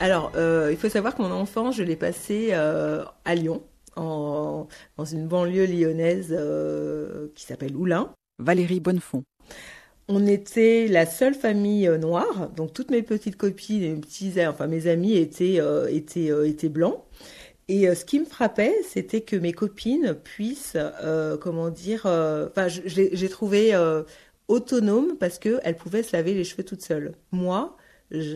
Alors, euh, il faut savoir que mon enfant, je l'ai passé euh, à Lyon, en- dans une banlieue lyonnaise euh, qui s'appelle Oulin. Valérie Bonnefond. On était la seule famille noire, donc toutes mes petites copines, et mes petits, enfin mes amis étaient étaient étaient blancs. Et ce qui me frappait, c'était que mes copines puissent, comment dire, enfin, j'ai trouvé autonome parce que elles pouvaient se laver les cheveux toutes seules. Moi,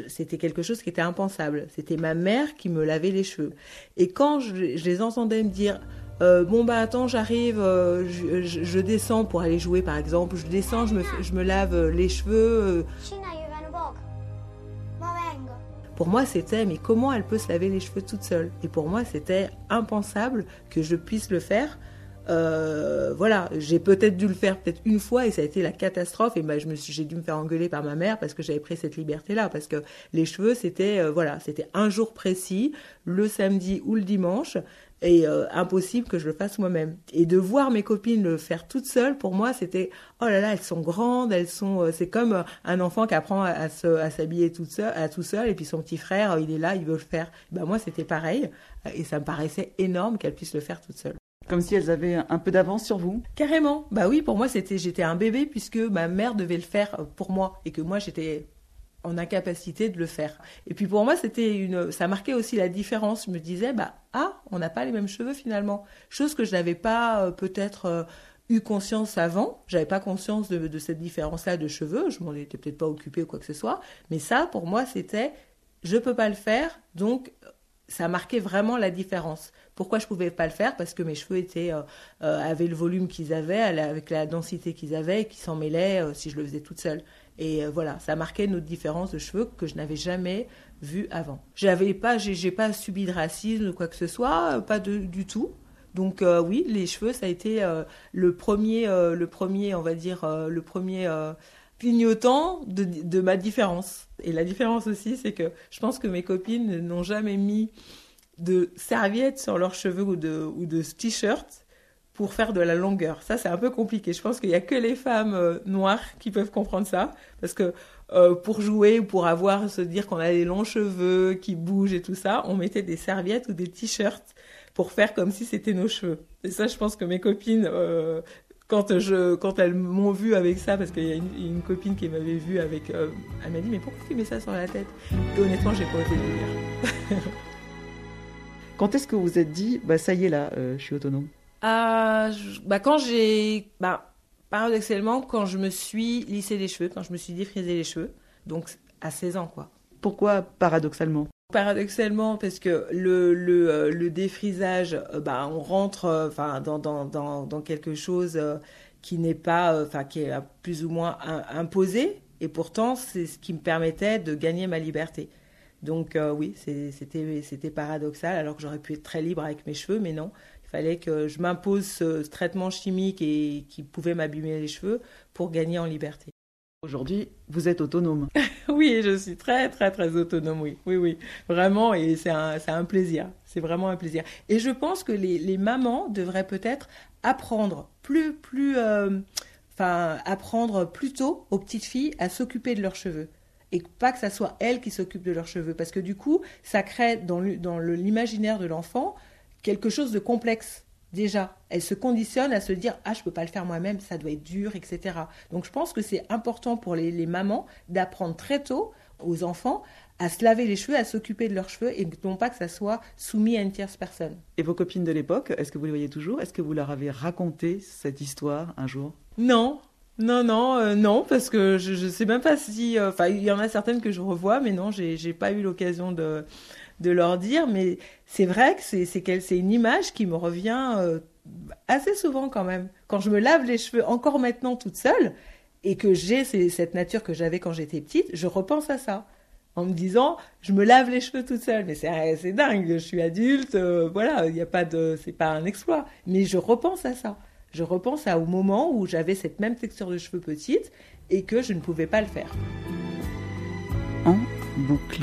c'était quelque chose qui était impensable. C'était ma mère qui me lavait les cheveux. Et quand je, les entendais me dire euh, bon bah attends j'arrive euh, je, je- descends pour aller jouer par exemple je descends je me, je me lave euh, les cheveux pour moi c'était mais comment elle peut se laver les cheveux toute seule? Et pour moi c'était impensable que je puisse le faire Euh, voilà j'ai peut-être dû le faire peut-être une fois et ça a été la catastrophe et ben je me suis j'ai dû me faire engueuler par ma mère parce que j'avais pris cette liberté là parce que les cheveux c'était euh, voilà c'était un jour précis le samedi ou le dimanche et euh, impossible que je le fasse moi-même. Et de voir mes copines le faire toutes seules, pour moi, c'était oh là là, elles sont grandes, elles sont. c'est comme un enfant qui apprend à, se, à s'habiller toute seule, à tout seul, et puis son petit frère, il est là, il veut le faire. Ben moi, c'était pareil, et ça me paraissait énorme qu'elles puissent le faire toutes seules. Comme si elles avaient un peu d'avance sur vous. Carrément. Bah oui, pour moi, c'était j'étais un bébé puisque ma mère devait le faire pour moi et que moi j'étais en incapacité de le faire. Et puis pour moi, c'était une ça marquait aussi la différence. Je me disais bah ah, on n'a pas les mêmes cheveux finalement. Chose que je n'avais pas euh, peut-être euh, eu conscience avant. J'avais pas conscience de, de cette différence-là de cheveux. Je m'en étais peut-être pas occupée ou quoi que ce soit. Mais ça, pour moi, c'était je peux pas le faire, donc ça marquait vraiment la différence. Pourquoi je pouvais pas le faire? Parce que mes cheveux étaient euh, euh, avaient le volume qu'ils avaient, avec la densité qu'ils avaient, qui s'en mêlaient euh, si je le faisais toute seule. Et voilà, ça marquait notre différence de cheveux que je n'avais jamais vue avant. J'avais pas, j'ai pas subi de racisme ou quoi que ce soit, pas du tout. Donc oui, les cheveux, ça a été le premier, le premier, on va dire, le premier clignotant de, ma différence. Et la différence aussi, c'est que je pense que mes copines n'ont jamais mis de serviettes sur leurs cheveux ou de, ou de t-shirts pour faire de la longueur. Ça, c'est un peu compliqué. Je pense qu'il n'y a que les femmes euh, noires qui peuvent comprendre ça. Parce que euh, pour jouer ou pour avoir, se dire qu'on a des longs cheveux qui bougent et tout ça, on mettait des serviettes ou des t-shirts pour faire comme si c'était nos cheveux. Et ça, je pense que mes copines, euh, quand, je, quand elles m'ont vu avec ça, parce qu'il y a une, une copine qui m'avait vu avec... euh, elle m'a dit, mais pourquoi tu mets ça sur la tête? Et honnêtement, j'ai pas osé le dire. Quand est-ce que vous vous êtes dit, bah ça y est là, euh, je suis autonome? Ah, je- bah quand j'ai, bah paradoxalement, quand je me suis lissé les cheveux, quand je me suis défrisé les cheveux, donc à 16 ans quoi. Pourquoi paradoxalement? Paradoxalement, parce que le, euh, défrisage, euh, bah, on rentre euh, enfin dans, quelque chose qui n'est pas, enfin qui est plus ou moins im- imposé, et pourtant c'est ce qui me permettait de gagner ma liberté. Donc oui, c'était paradoxal, alors que j'aurais pu être très libre avec mes cheveux, mais non. Il fallait que je m'impose ce traitement chimique et qui pouvait m'abîmer les cheveux pour gagner en liberté. Aujourd'hui, vous êtes autonome. Oui, je suis très, très, très autonome, oui. Oui, oui. Vraiment, et c'est un, un plaisir. C'est vraiment un plaisir. Et je pense que les, mamans devraient peut-être apprendre plus, plus, euh, enfin, apprendre plus tôt aux petites filles à s'occuper de leurs cheveux. Et pas que ça soit elles qui s'occupent de leurs cheveux. Parce que du coup, ça crée dans l'imaginaire de l'enfant quelque chose de complexe. Déjà, elle se conditionne à se dire ah je peux pas le faire moi-même, ça doit être dur, etc. Donc je pense que c'est important pour les, les mamans d'apprendre très tôt aux enfants à se laver les cheveux, à s'occuper de leurs cheveux et non pas que ça soit soumis à une tierce personne. Et vos copines de l'époque, est-ce que vous les voyez toujours? Est-ce que vous leur avez raconté cette histoire un jour? Non, non, non, euh, non, parce que je, je sais même pas si. euh, Enfin, il y en a certaines que je revois, mais non, j'ai j'ai pas eu l'occasion de, de leur dire. Mais c'est vrai que c'est une image qui me revient euh, assez souvent quand même. Quand je me lave les cheveux, encore maintenant toute seule, et que j'ai cette nature que j'avais quand j'étais petite, je repense à ça. En me disant, je me lave les cheveux toute seule, mais c'est c'est dingue, je suis adulte, euh, voilà, il n'y a pas de, c'est pas un exploit. Mais je repense à ça. Je repense à, au moment où j'avais cette même texture de cheveux petite et que je ne pouvais pas le faire. En boucle.